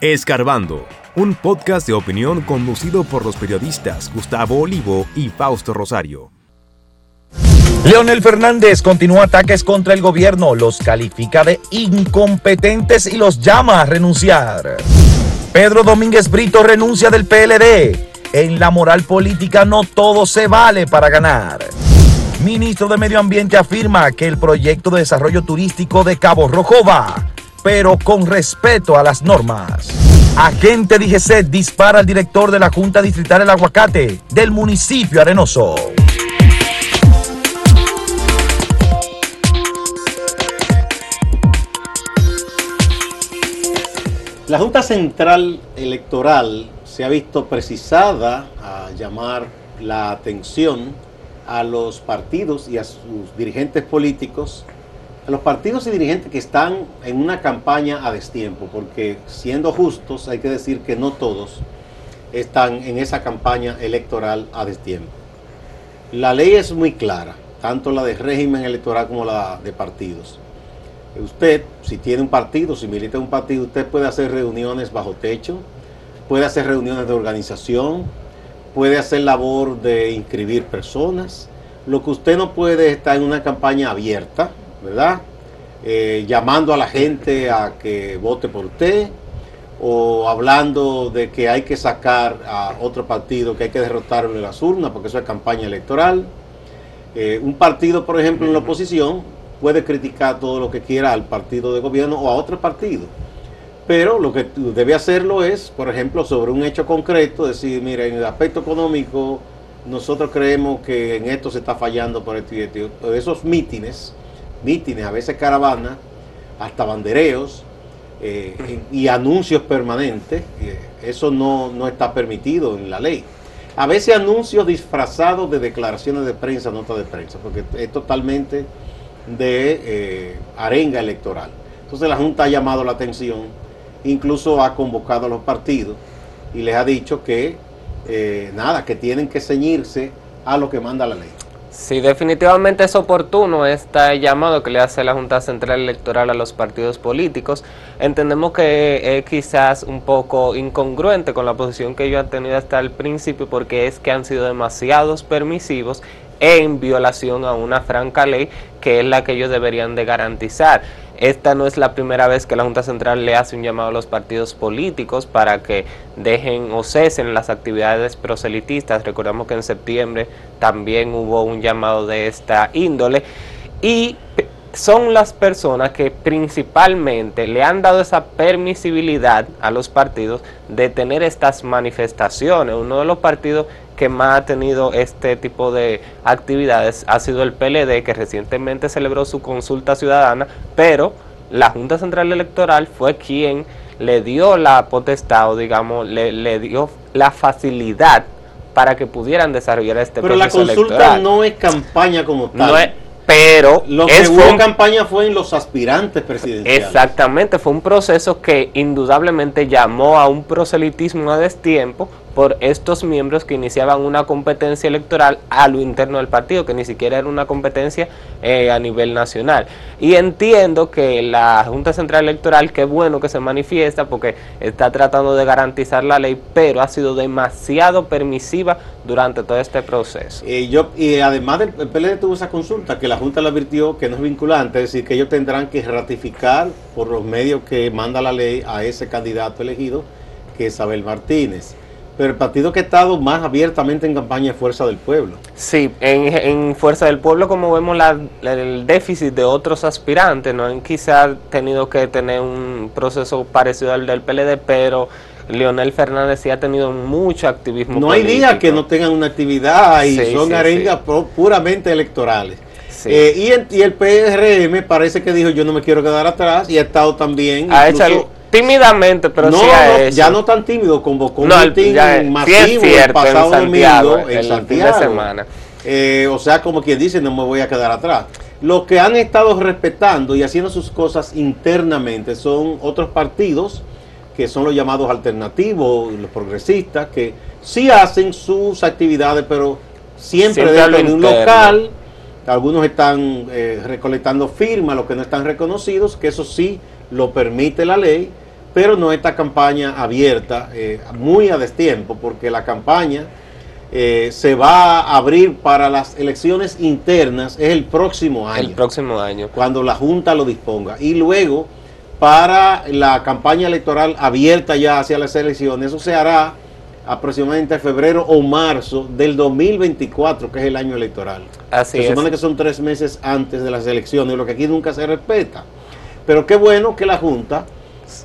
Escarbando, un podcast de opinión conducido por los periodistas Gustavo Olivo y Fausto Rosario. Leonel Fernández continúa ataques contra el gobierno, los califica de incompetentes y los llama a renunciar. Pedro Domínguez Brito renuncia del PLD. En la moral política no todo se vale para ganar. Ministro de Medio Ambiente afirma que el proyecto de desarrollo turístico de Cabo Rojo va pero con respeto a las normas. Agente DGC dispara al director de la Junta Distrital El Aguacate del municipio arenoso. La Junta Central Electoral se ha visto precisada a llamar la atención a los partidos y a sus dirigentes políticos los partidos y dirigentes que están en una campaña a destiempo, porque siendo justos hay que decir que no todos están en esa campaña electoral a destiempo. La ley es muy clara, tanto la de régimen electoral como la de partidos. Usted, si tiene un partido, si milita en un partido, usted puede hacer reuniones bajo techo, puede hacer reuniones de organización, puede hacer labor de inscribir personas. Lo que usted no puede es estar en una campaña abierta, ¿verdad? Eh, llamando a la gente a que vote por usted o hablando de que hay que sacar a otro partido, que hay que derrotarlo en las urnas, porque eso es campaña electoral. Eh, un partido, por ejemplo, en la oposición puede criticar todo lo que quiera al partido de gobierno o a otro partido. Pero lo que debe hacerlo es, por ejemplo, sobre un hecho concreto, decir, mira, en el aspecto económico, nosotros creemos que en esto se está fallando por esto y esto. Esos mítines mítines, a veces caravanas, hasta bandereos eh, y anuncios permanentes. eso no, no, está permitido en la ley. A veces anuncios disfrazados de declaraciones de prensa, notas de prensa, porque es totalmente de eh, arenga electoral. Entonces la Junta ha llamado la atención, incluso ha convocado a los partidos y les ha dicho que eh, nada, que tienen que ceñirse a lo que manda la ley. Sí, definitivamente es oportuno este llamado que le hace la Junta Central Electoral a los partidos políticos. Entendemos que es quizás un poco incongruente con la posición que ellos han tenido hasta el principio porque es que han sido demasiados permisivos en violación a una franca ley que es la que ellos deberían de garantizar. Esta no es la primera vez que la Junta Central le hace un llamado a los partidos políticos para que dejen o cesen las actividades proselitistas. Recordamos que en septiembre también hubo un llamado de esta índole. Y son las personas que principalmente le han dado esa permisibilidad a los partidos de tener estas manifestaciones. Uno de los partidos que más ha tenido este tipo de actividades ha sido el PLD, que recientemente celebró su consulta ciudadana, pero la Junta Central Electoral fue quien le dio la potestad o digamos le, le dio la facilidad para que pudieran desarrollar este pero proceso Pero la consulta no es campaña como tal. pero lo que hubo campaña fue en los aspirantes presidenciales. Exactamente, fue un proceso que indudablemente llamó a un proselitismo a destiempo por estos miembros que iniciaban una competencia electoral a lo interno del partido, que ni siquiera era una competencia eh, a nivel nacional. Y entiendo que la Junta Central Electoral, qué bueno que se manifiesta porque está tratando de garantizar la ley, pero ha sido demasiado permisiva durante todo este proceso. Y, yo, y además el PLD tuvo esa consulta que la Junta le advirtió que no es vinculante, es decir, que ellos tendrán que ratificar por los medios que manda la ley a ese candidato elegido, que es Abel Martínez. Pero el partido que ha estado más abiertamente en campaña es Fuerza del Pueblo. Sí, en, Fuerza del Pueblo, como vemos el déficit de otros aspirantes, no han quizás tenido que tener un proceso parecido al del PLD, pero Leonel Fernández sí ha tenido mucho activismo. No hay día que no tengan una actividad y son arengas puramente electorales. Eh, y, el, PRM parece que dijo yo no me quiero quedar atrás y ha estado también... Ha hecho Tímidamente, pero sí Ya no tan tímido, convocó un meeting masivo el pasado domingo en Santiago. De semana. Eh, o sea, como quien dice, no me voy a quedar atrás. Los que han estado respetando y haciendo sus cosas internamente son otros partidos, que son los llamados alternativos, los progresistas, que sí hacen sus actividades, pero siempre, dentro de un local. Algunos están eh, recolectando firmas, los que no están reconocidos, que eso sí lo permite la ley, pero no esta campaña abierta, eh, muy a destiempo, porque la campaña eh, se va a abrir para las elecciones internas, es el próximo año. El próximo año. Cuando la Junta lo disponga. Y luego, para la campaña electoral abierta ya hacia las elecciones, eso se hará aproximadamente en febrero o marzo del 2024, que es el año electoral. Así se es. supone que son tres meses antes de las elecciones, lo que aquí nunca se respeta. Pero qué bueno que la Junta,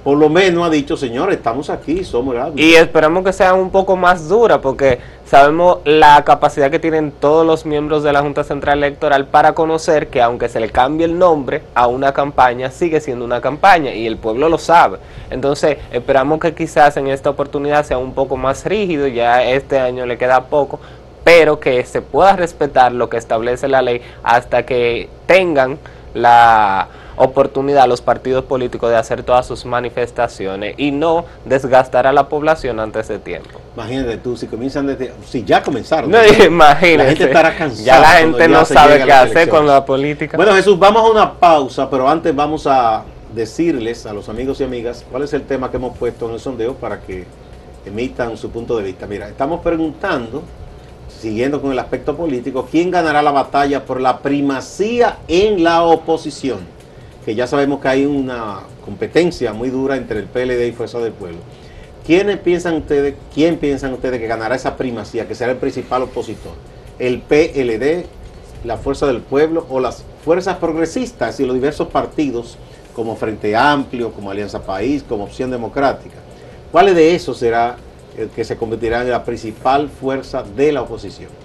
por lo menos, ha dicho, señores, estamos aquí, somos grandes. Y esperamos que sea un poco más dura porque sabemos la capacidad que tienen todos los miembros de la Junta Central Electoral para conocer que aunque se le cambie el nombre a una campaña, sigue siendo una campaña y el pueblo lo sabe. Entonces esperamos que quizás en esta oportunidad sea un poco más rígido, ya este año le queda poco, pero que se pueda respetar lo que establece la ley hasta que tengan la oportunidad los partidos políticos de hacer todas sus manifestaciones y no desgastar a la población antes de tiempo. Imagínate tú, si comienzan desde, si ya comenzaron. No, imagínate. La gente estará cansada. Ya la gente no sabe a qué hacer con la política. Bueno, Jesús, vamos a una pausa, pero antes vamos a decirles a los amigos y amigas cuál es el tema que hemos puesto en el sondeo para que emitan su punto de vista. Mira, estamos preguntando, siguiendo con el aspecto político, quién ganará la batalla por la primacía en la oposición. Que ya sabemos que hay una competencia muy dura entre el PLD y Fuerza del Pueblo. ¿Quiénes piensan ustedes, quién piensan ustedes que ganará esa primacía, que será el principal opositor? ¿El PLD, la Fuerza del Pueblo o las fuerzas progresistas y los diversos partidos como Frente Amplio, como Alianza País, como Opción Democrática? ¿Cuál de esos será el que se convertirá en la principal fuerza de la oposición?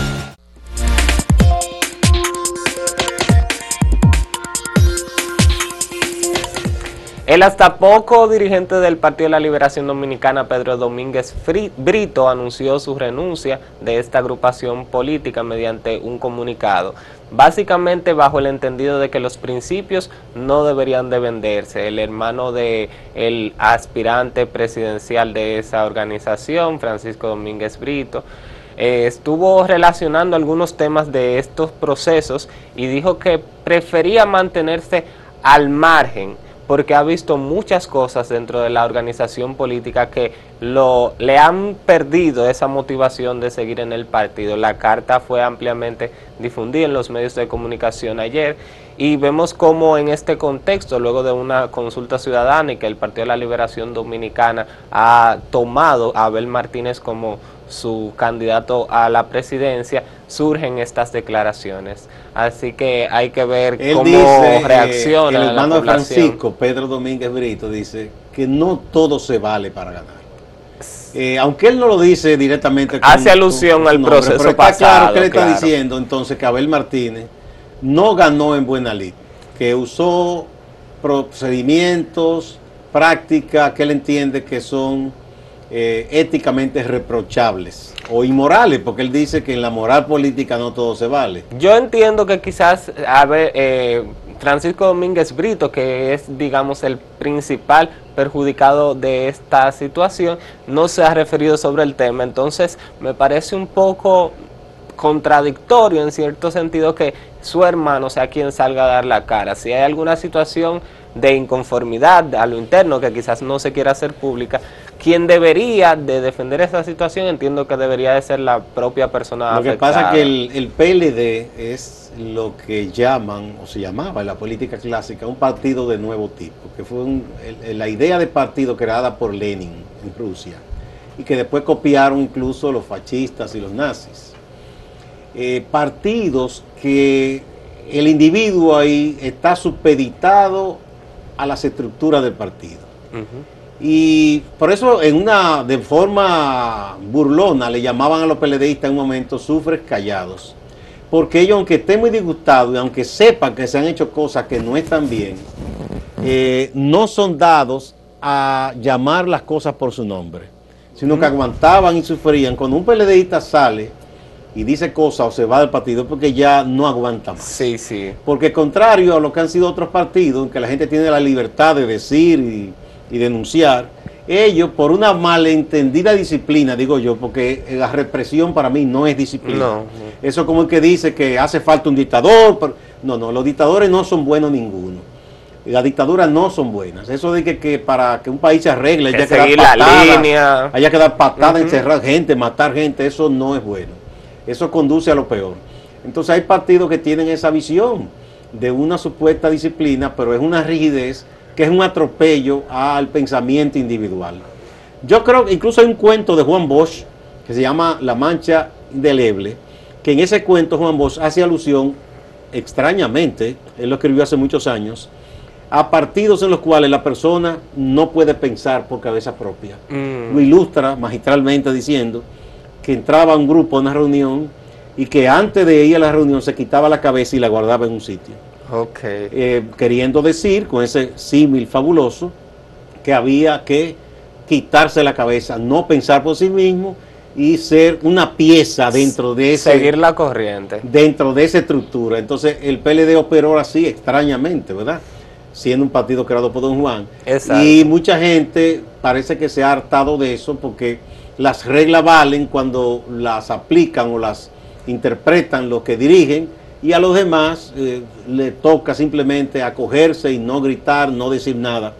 El hasta poco dirigente del Partido de la Liberación Dominicana, Pedro Domínguez Brito, anunció su renuncia de esta agrupación política mediante un comunicado, básicamente bajo el entendido de que los principios no deberían de venderse. El hermano de el aspirante presidencial de esa organización, Francisco Domínguez Brito, eh, estuvo relacionando algunos temas de estos procesos y dijo que prefería mantenerse al margen porque ha visto muchas cosas dentro de la organización política que lo, le han perdido esa motivación de seguir en el partido. La carta fue ampliamente difundida en los medios de comunicación ayer y vemos cómo en este contexto, luego de una consulta ciudadana y que el Partido de la Liberación Dominicana ha tomado a Abel Martínez como su candidato a la presidencia, surgen estas declaraciones. Así que hay que ver Él cómo dice, eh, reacciona el la hermano población. Francisco, Pedro Domínguez Brito, dice que no todo se vale para ganar. Eh, aunque él no lo dice directamente. Hace alusión al proceso pero está pasado, Claro que le está claro. diciendo entonces que Abel Martínez no ganó en buena lid, que usó procedimientos, prácticas que él entiende que son eh, éticamente reprochables o inmorales, porque él dice que en la moral política no todo se vale. Yo entiendo que quizás a ver, eh, Francisco Domínguez Brito, que es, digamos, el principal perjudicado de esta situación, no se ha referido sobre el tema. Entonces, me parece un poco contradictorio en cierto sentido que su hermano sea quien salga a dar la cara. Si hay alguna situación de inconformidad a lo interno que quizás no se quiera hacer pública, quien debería de defender esa situación entiendo que debería de ser la propia persona Lo que afectada. pasa es que el, el PLD es lo que llaman, o se llamaba en la política clásica, un partido de nuevo tipo, que fue un- el- la idea de partido creada por Lenin en Rusia y que después copiaron incluso los fascistas y los nazis. Eh, partidos que el individuo ahí está supeditado a las estructuras del partido. Y por eso en una de forma burlona le llamaban a los PLDistas en un momento sufres callados. Porque ellos aunque estén muy disgustados y aunque sepan que se han hecho cosas que no están bien, eh, no son dados a llamar las cosas por su nombre, sino que aguantaban y sufrían. Cuando un PLDista sale y dice cosas o se va del partido porque ya no aguanta más. Sí, sí. Porque contrario a lo que han sido otros partidos, en que la gente tiene la libertad de decir y, y denunciar, ellos por una malentendida disciplina, digo yo, porque la represión para mí no es disciplina. No. Eso como el que dice que hace falta un dictador. pero- no, no, los dictadores no son buenos ninguno. Las dictaduras no son buenas. Eso de que, que para que un país se arregle Que haya que dar seguir la patada, línea. haya que dar patada, encerrar gente, matar gente, eso no es bueno. Eso conduce a lo peor. Entonces hay partidos que tienen esa visión de una supuesta disciplina, pero es una rigidez que es un atropello al pensamiento individual. Yo creo que incluso hay un cuento de Juan Bosch que se llama La Mancha Indeleble, que en ese cuento Juan Bosch hace alusión, extrañamente, él lo escribió hace muchos años, a partidos en los cuales la persona no puede pensar por cabeza propia. Mm. Lo ilustra magistralmente diciendo que entraba a un grupo a una reunión y que antes de ir a la reunión se quitaba la cabeza y la guardaba en un sitio. Ok. Eh, queriendo decir con ese símil fabuloso que había que quitarse la cabeza, no pensar por sí mismo y ser una pieza dentro de ese Seguir la corriente. dentro de esa estructura. Entonces el PLD operó así extrañamente, ¿verdad? Siendo un partido creado por Don Juan. Exacto. Y mucha gente parece que se ha hartado de eso porque las reglas valen cuando las aplican o las interpretan los que dirigen y a los demás eh, le toca simplemente acogerse y no gritar, no decir nada.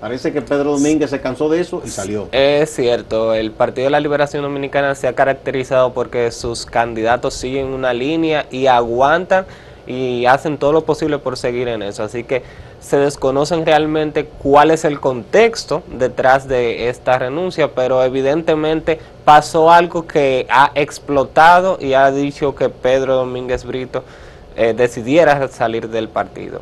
Parece que Pedro Domínguez se cansó de eso y salió. Es cierto, el Partido de la Liberación Dominicana se ha caracterizado porque sus candidatos siguen una línea y aguantan y hacen todo lo posible por seguir en eso. Así que se desconocen realmente cuál es el contexto detrás de esta renuncia, pero evidentemente pasó algo que ha explotado y ha dicho que Pedro Domínguez Brito eh, decidiera salir del partido.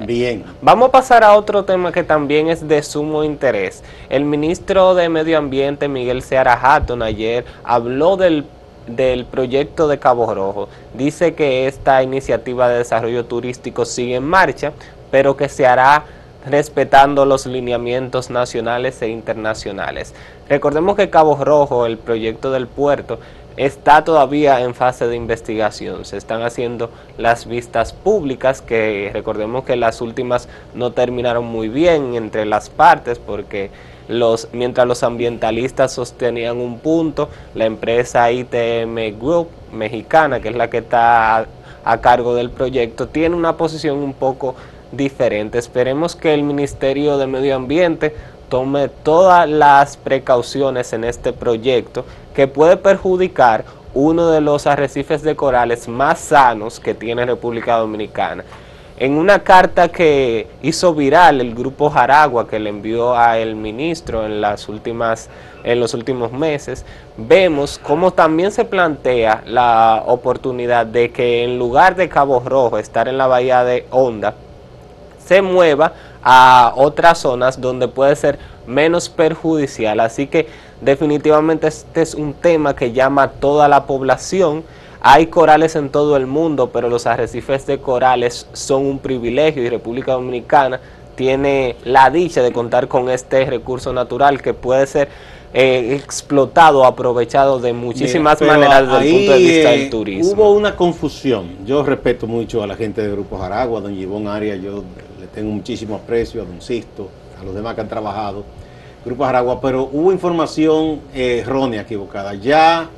Bien. Vamos a pasar a otro tema que también es de sumo interés. El ministro de Medio Ambiente, Miguel Seara Hatton, ayer habló del, del proyecto de Cabo Rojo. Dice que esta iniciativa de desarrollo turístico sigue en marcha, pero que se hará respetando los lineamientos nacionales e internacionales. Recordemos que Cabo Rojo, el proyecto del puerto, está todavía en fase de investigación. Se están haciendo las vistas públicas que recordemos que las últimas no terminaron muy bien entre las partes porque los mientras los ambientalistas sostenían un punto, la empresa ITM Group mexicana, que es la que está a, a cargo del proyecto, tiene una posición un poco diferente. Esperemos que el Ministerio de Medio Ambiente tome todas las precauciones en este proyecto que puede perjudicar uno de los arrecifes de corales más sanos que tiene República Dominicana. En una carta que hizo viral el grupo Jaragua que le envió al ministro en las últimas en los últimos meses, vemos cómo también se plantea la oportunidad de que en lugar de Cabo Rojo estar en la bahía de Honda, se mueva a otras zonas donde puede ser menos perjudicial. Así que definitivamente este es un tema que llama a toda la población. Hay corales en todo el mundo, pero los arrecifes de corales son un privilegio y República Dominicana tiene la dicha de contar con este recurso natural que puede ser eh, explotado, aprovechado de muchísimas maneras desde el punto de vista eh, del turismo. Hubo una confusión. Yo respeto mucho a la gente de Grupo Jaragua, a don Gibón Arias, yo le tengo muchísimo aprecio, a don Sisto, a los demás que han trabajado. Grupo Jaragua, pero hubo información eh, errónea, equivocada. Ya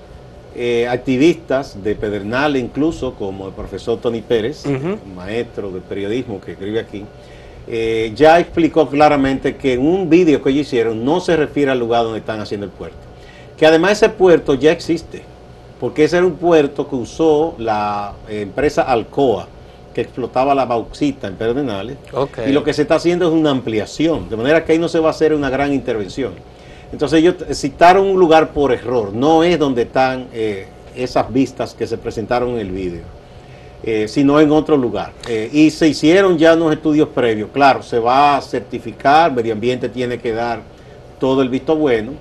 eh, activistas de Pedernal, incluso como el profesor Tony Pérez, maestro de periodismo que escribe aquí, eh, ya explicó claramente que en un vídeo que ellos hicieron no se refiere al lugar donde están haciendo el puerto. Que además ese puerto ya existe, porque ese era un puerto que usó la eh, empresa Alcoa, que explotaba la bauxita en Pedernales, y lo que se está haciendo es una ampliación, de manera que ahí no se va a hacer una gran intervención. Entonces ellos citaron un lugar por error, no es donde están eh, esas vistas que se presentaron en el vídeo, eh, sino en otro lugar. Eh, y se hicieron ya unos estudios previos, claro, se va a certificar, medio ambiente tiene que dar todo el visto bueno,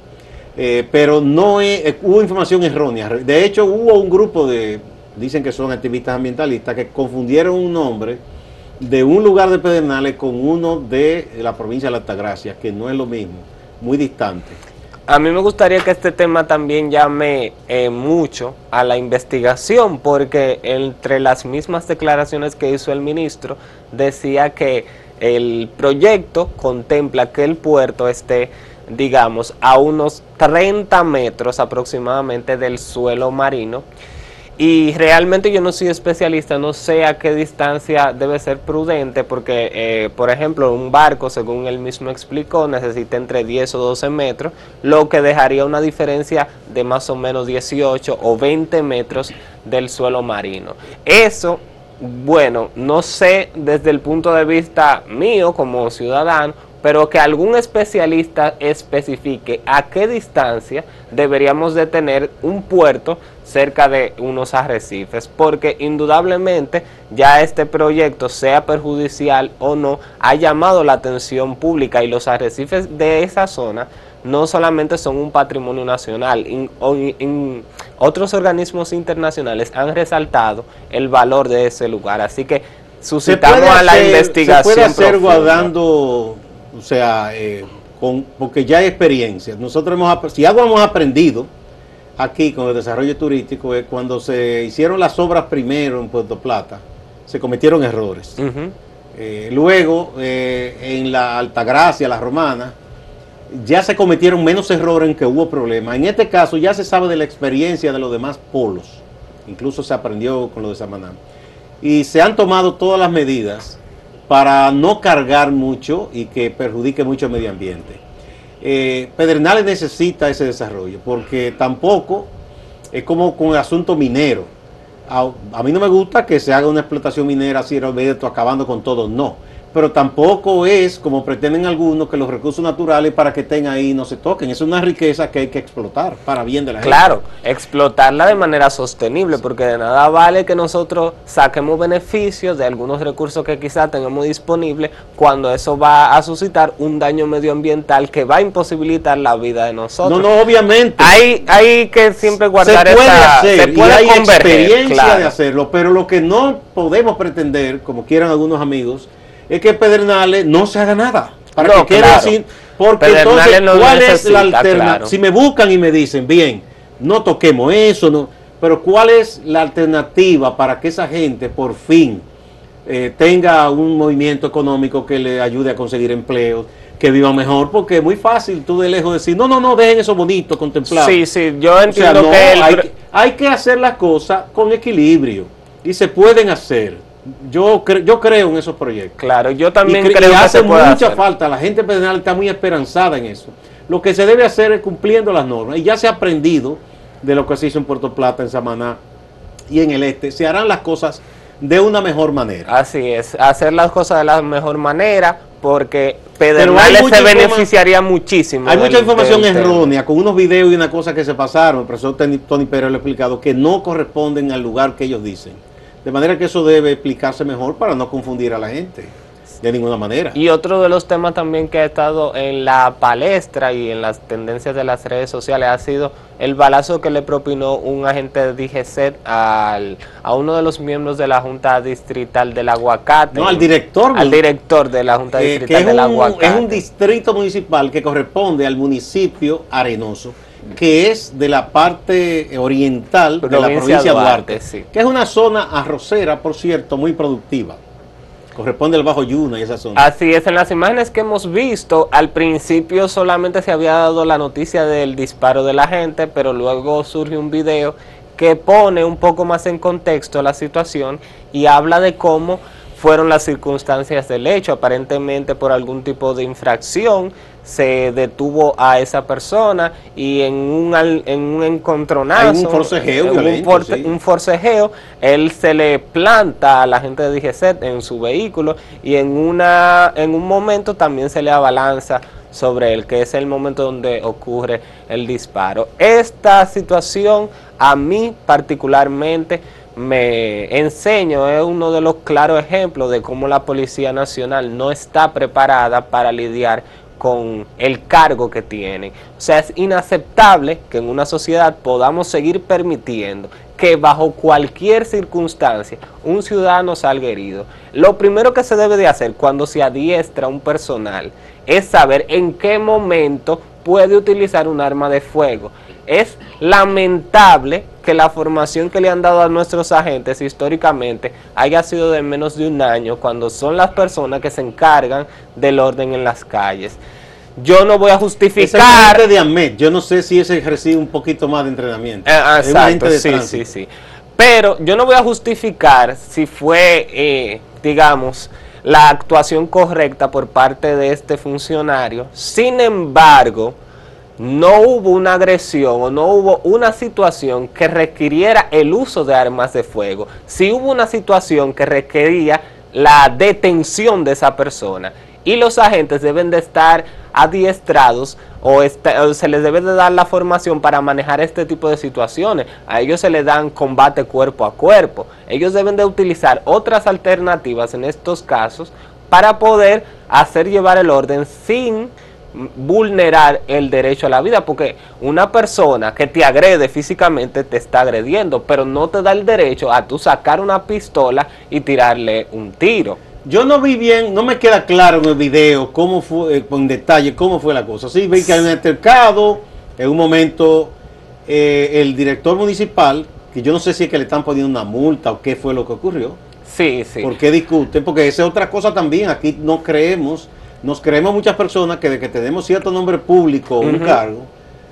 pero no es- hubo información errónea. De hecho, hubo un grupo de, dicen que son activistas ambientalistas, que confundieron un nombre de un lugar de Pedernales con uno de la provincia de la Altagracia, que no es lo mismo, muy distante. A mí me gustaría que este tema también llame eh, mucho a la investigación, porque entre las mismas declaraciones que hizo el ministro, decía que el proyecto contempla que el puerto esté digamos, a unos 30 metros aproximadamente del suelo marino. Y realmente yo no soy especialista, no sé a qué distancia debe ser prudente, porque, eh, por ejemplo, un barco, según él mismo explicó, necesita entre 10 o 12 metros, lo que dejaría una diferencia de más o menos 18 o 20 metros del suelo marino. Eso, bueno, no sé desde el punto de vista mío como ciudadano, pero que algún especialista especifique a qué distancia deberíamos de tener un puerto cerca de unos arrecifes, porque indudablemente ya este proyecto, sea perjudicial o no, ha llamado la atención pública y los arrecifes de esa zona no solamente son un patrimonio nacional, otros organismos internacionales han resaltado el valor de ese lugar, así que suscitamos a la investigación. Se puede hacer guardando o sea, eh, con, porque ya hay experiencia. Nosotros hemos, si algo hemos aprendido aquí con el desarrollo turístico es cuando se hicieron las obras primero en Puerto Plata, se cometieron errores. Eh, luego, eh, en la Altagracia, la Romana, ya se cometieron menos errores en que hubo problemas. En este caso ya se sabe de la experiencia de los demás polos. Incluso se aprendió con lo de Samaná. Y se han tomado todas las medidas para no cargar mucho y que perjudique mucho el medio ambiente. Eh, Pedernales necesita ese desarrollo porque tampoco es como con el asunto minero. A, mí no me gusta que se haga una explotación minera así, acabando con todo, no pero tampoco es como pretenden algunos que los recursos naturales para que estén ahí no se toquen. Es una riqueza que hay que explotar para bien de la gente. Claro, explotarla de manera sostenible, porque de nada vale que nosotros saquemos beneficios de algunos recursos que quizá tengamos disponibles cuando eso va a suscitar un daño medioambiental que va a imposibilitar la vida de nosotros. No, no, obviamente. Hay, hay que siempre guardar se puede hacer, se puede hay experiencia de hacerlo, pero lo que no podemos pretender, como quieran algunos amigos, es que Pedernales no se haga nada. Para que quede Porque entonces, ¿cuál es la alternativa? Si me buscan y me dicen, bien, no toquemos eso, no, pero ¿cuál es la alternativa para que esa gente por fin eh, tenga un movimiento económico que le ayude a conseguir empleos? que viva mejor, porque es muy fácil tú de lejos decir, no, no, no, dejen eso bonito, contemplado. Sí, sí, yo entiendo que, hay, hay que hacer las cosas con equilibrio y se pueden hacer yo, yo creo en esos proyectos. Claro, yo también creo que hace mucha falta. La gente penal está muy esperanzada en eso. Lo que se debe hacer es cumpliendo las normas. Y ya se ha aprendido de lo que se hizo en Puerto Plata, en Samaná y en el este. Se harán las cosas de una mejor manera. Así es, hacer las cosas de la mejor manera, porque Pedernales se beneficiaría muchísimo. Hay mucha información errónea, con unos videos y una cosa que se pasaron, el profesor Tony Pérez lo ha explicado, que no corresponden al lugar que ellos dicen. De manera que eso debe explicarse mejor para no confundir a la gente de ninguna manera. Y otro de los temas también que ha estado en la palestra y en las tendencias de las redes sociales ha sido el balazo que le propinó un agente de DGCET al, a uno de los miembros de la Junta Distrital del Aguacate. No, al director. Al director de la Junta eh, Distrital del Aguacate. Es un distrito municipal que corresponde al municipio Arenoso que es de la parte oriental de la provincia de Duarte, que es una zona arrocera, por cierto, muy productiva. Corresponde al Bajo Yuna y esa zona. Así es, en las imágenes que hemos visto, al principio solamente se había dado la noticia del disparo de la gente, pero luego surge un video que pone un poco más en contexto la situación y habla de cómo fueron las circunstancias del hecho, aparentemente por algún tipo de infracción se detuvo a esa persona y en un, en un encontronazo, un forcejeo, un, forcejeo, él se le planta a la gente de DGC en su vehículo y en, una, en un momento también se le abalanza sobre él, que es el momento donde ocurre el disparo. Esta situación a mí particularmente me enseño, es uno de los claros ejemplos de cómo la Policía Nacional no está preparada para lidiar con el cargo que tiene. O sea, es inaceptable que en una sociedad podamos seguir permitiendo que bajo cualquier circunstancia un ciudadano salga herido. Lo primero que se debe de hacer cuando se adiestra un personal es saber en qué momento puede utilizar un arma de fuego. Es lamentable que la formación que le han dado a nuestros agentes históricamente haya sido de menos de un año cuando son las personas que se encargan del orden en las calles. yo no voy a justificar. Es de Ahmed. Yo no sé si ese recibe un poquito más de entrenamiento. Eh, exacto, sí, sí, sí. Pero yo no voy a justificar si fue, eh, digamos, la actuación correcta por parte de este funcionario. Sin embargo, no hubo una agresión o no hubo una situación que requiriera el uso de armas de fuego. Si hubo una situación que requería la detención de esa persona y los agentes deben de estar adiestrados o, se les debe de dar la formación para manejar este tipo de situaciones. A ellos se les dan combate cuerpo a cuerpo. Ellos deben de utilizar otras alternativas en estos casos para poder hacer llevar el orden sin vulnerar el derecho a la vida, porque una persona que te agrede físicamente te está agrediendo, pero no te da el derecho a tú sacar una pistola y tirarle un tiro. Yo no vi bien, no me queda claro en el video cómo fue, eh, con detalle, cómo fue la cosa. Sí, vi que hay un altercado, en un momento eh, el director municipal, que yo no sé si es que le están poniendo una multa o qué fue lo que ocurrió. Sí, sí. ¿Por qué discuten? Porque esa es otra cosa también, aquí no creemos nos creemos muchas personas que de que tenemos cierto nombre público o un cargo,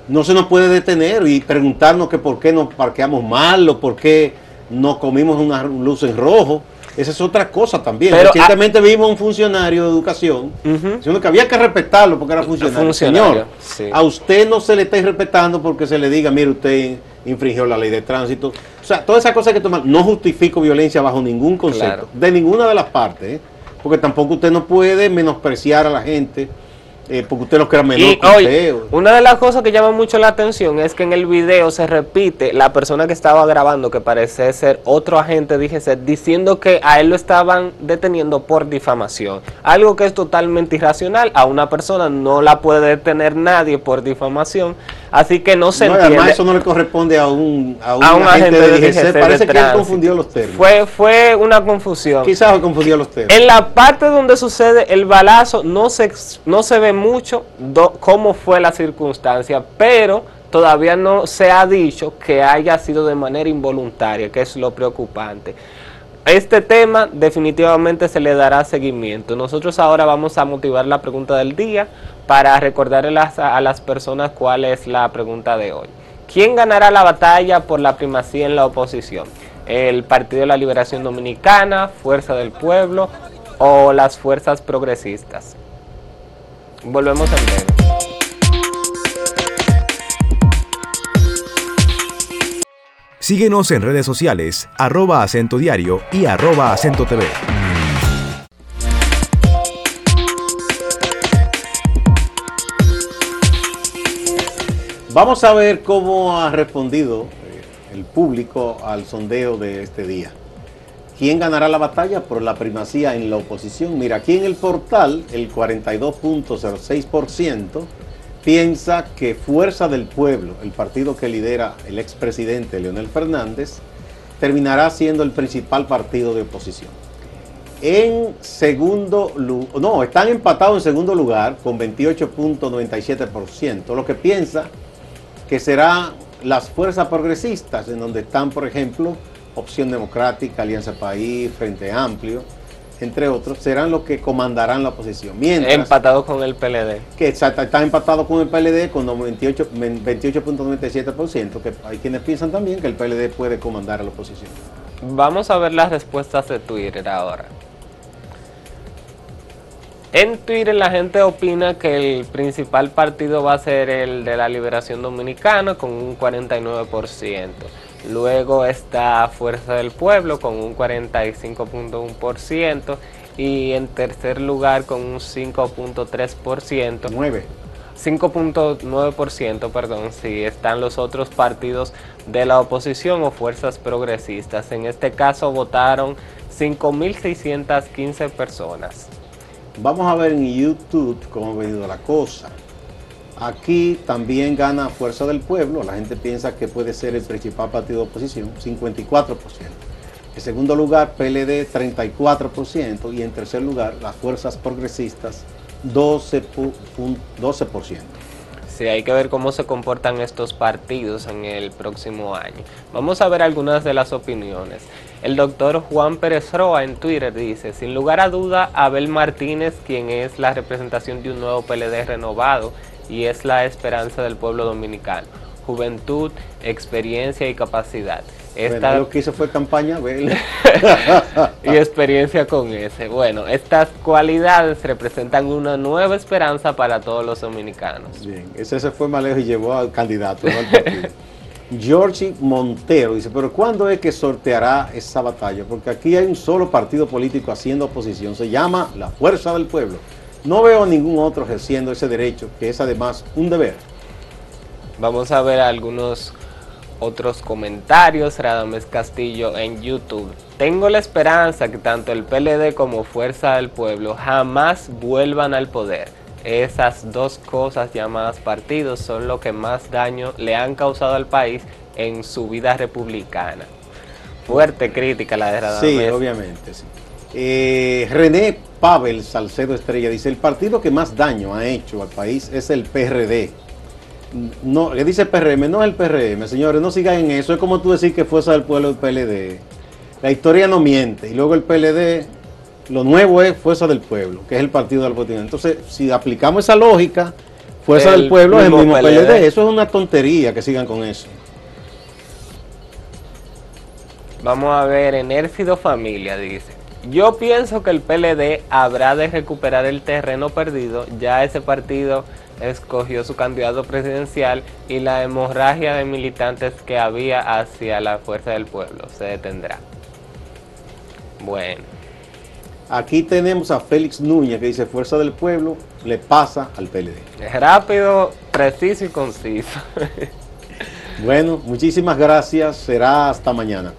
no se nos puede detener y preguntarnos que por qué nos parqueamos mal o por qué no comimos una luz en rojo. Esa es otra cosa también. Recientemente vimos un funcionario de educación diciendo que había que respetarlo porque era funcionario. Señor, a usted no se le está respetando porque se le diga, mire, usted infringió la ley de tránsito. O sea, todas esas cosas que tomar. No justifico violencia bajo ningún concepto, de ninguna de las partes. ¿eh? Porque tampoco usted no puede menospreciar a la gente eh, porque usted no crea menor que Una de las cosas que llama mucho la atención es que en el video se repite la persona que estaba grabando, que parece ser otro agente de diciendo que a él lo estaban deteniendo por difamación. Algo que es totalmente irracional. A una persona no la puede detener nadie por difamación. Así que no se entiende. Además, eso no le corresponde a un, a un, agente, de Parece que él confundió los términos. Fue, fue una confusión. Quizás confundió los términos. En la parte donde sucede el balazo no se, no se ve mucho cómo fue la circunstancia, pero todavía no se ha dicho que haya sido de manera involuntaria, que es lo preocupante. Este tema definitivamente se le dará seguimiento. Nosotros ahora vamos a motivar la pregunta del día para recordarle a las personas cuál es la pregunta de hoy. ¿Quién ganará la batalla por la primacía en la oposición? ¿El Partido de la Liberación Dominicana, Fuerza del Pueblo o las fuerzas progresistas? Volvemos en breve. Síguenos en redes sociales, arroba acento diario y arroba acento TV. Vamos a ver cómo ha respondido eh, el público al sondeo de este día. ¿Quién ganará la batalla por la primacía en la oposición? Mira, aquí en el portal el 42.06% piensa que Fuerza del Pueblo, el partido que lidera el expresidente Leonel Fernández, terminará siendo el principal partido de oposición. En segundo lugar, no, están empatados en segundo lugar con 28.97%, lo que piensa que serán las fuerzas progresistas, en donde están, por ejemplo, Opción Democrática, Alianza País, Frente Amplio, entre otros, serán los que comandarán la oposición. Mientras, empatado con el PLD. Que están empatados con el PLD con 28.97%, que hay quienes piensan también que el PLD puede comandar a la oposición. Vamos a ver las respuestas de Twitter ahora. En Twitter la gente opina que el principal partido va a ser el de la Liberación Dominicana con un 49%. Luego está Fuerza del Pueblo con un 45.1% y en tercer lugar con un 5.3%. 9. 5.9%, perdón, si están los otros partidos de la oposición o fuerzas progresistas. En este caso votaron 5.615 personas. Vamos a ver en YouTube cómo ha venido la cosa. Aquí también gana Fuerza del Pueblo, la gente piensa que puede ser el principal partido de oposición, 54%. En segundo lugar, PLD, 34%. Y en tercer lugar, las fuerzas progresistas, 12%. 12%. Sí, hay que ver cómo se comportan estos partidos en el próximo año. Vamos a ver algunas de las opiniones. El doctor Juan Pérez Roa en Twitter dice, sin lugar a duda, Abel Martínez, quien es la representación de un nuevo PLD renovado y es la esperanza del pueblo dominicano. Juventud, experiencia y capacidad. Esta... lo que hizo fue campaña, y experiencia con ese. Bueno, estas cualidades representan una nueva esperanza para todos los dominicanos. Bien, ese se fue más lejos y llevó al candidato, no al. Georgie Montero dice, pero ¿cuándo es que sorteará esa batalla? Porque aquí hay un solo partido político haciendo oposición, se llama la Fuerza del Pueblo. No veo ningún otro ejerciendo ese derecho, que es además un deber. Vamos a ver algunos otros comentarios. Radames Castillo en YouTube. Tengo la esperanza que tanto el PLD como Fuerza del Pueblo jamás vuelvan al poder esas dos cosas llamadas partidos son lo que más daño le han causado al país en su vida republicana. Fuerte crítica la de Radamés. Sí, obviamente, sí. Eh, René Pavel Salcedo Estrella dice, el partido que más daño ha hecho al país es el PRD. No, le dice PRM, no es el PRM, señores, no sigan en eso. Es como tú decir que Fuerza del Pueblo el PLD. La historia no miente. Y luego el PLD lo nuevo es Fuerza del Pueblo, que es el partido de la oportunidad. Entonces, si aplicamos esa lógica, Fuerza del Pueblo es el mismo PLD. Eso es una tontería que sigan con eso. Vamos a ver, Enércido Familia dice. Yo pienso que el PLD habrá de recuperar el terreno perdido. Ya ese partido escogió su candidato presidencial y la hemorragia de militantes que había hacia la fuerza del pueblo se detendrá. Bueno. Aquí tenemos a Félix Núñez que dice Fuerza del Pueblo le pasa al PLD. Rápido, preciso y conciso. bueno, muchísimas gracias. Será hasta mañana.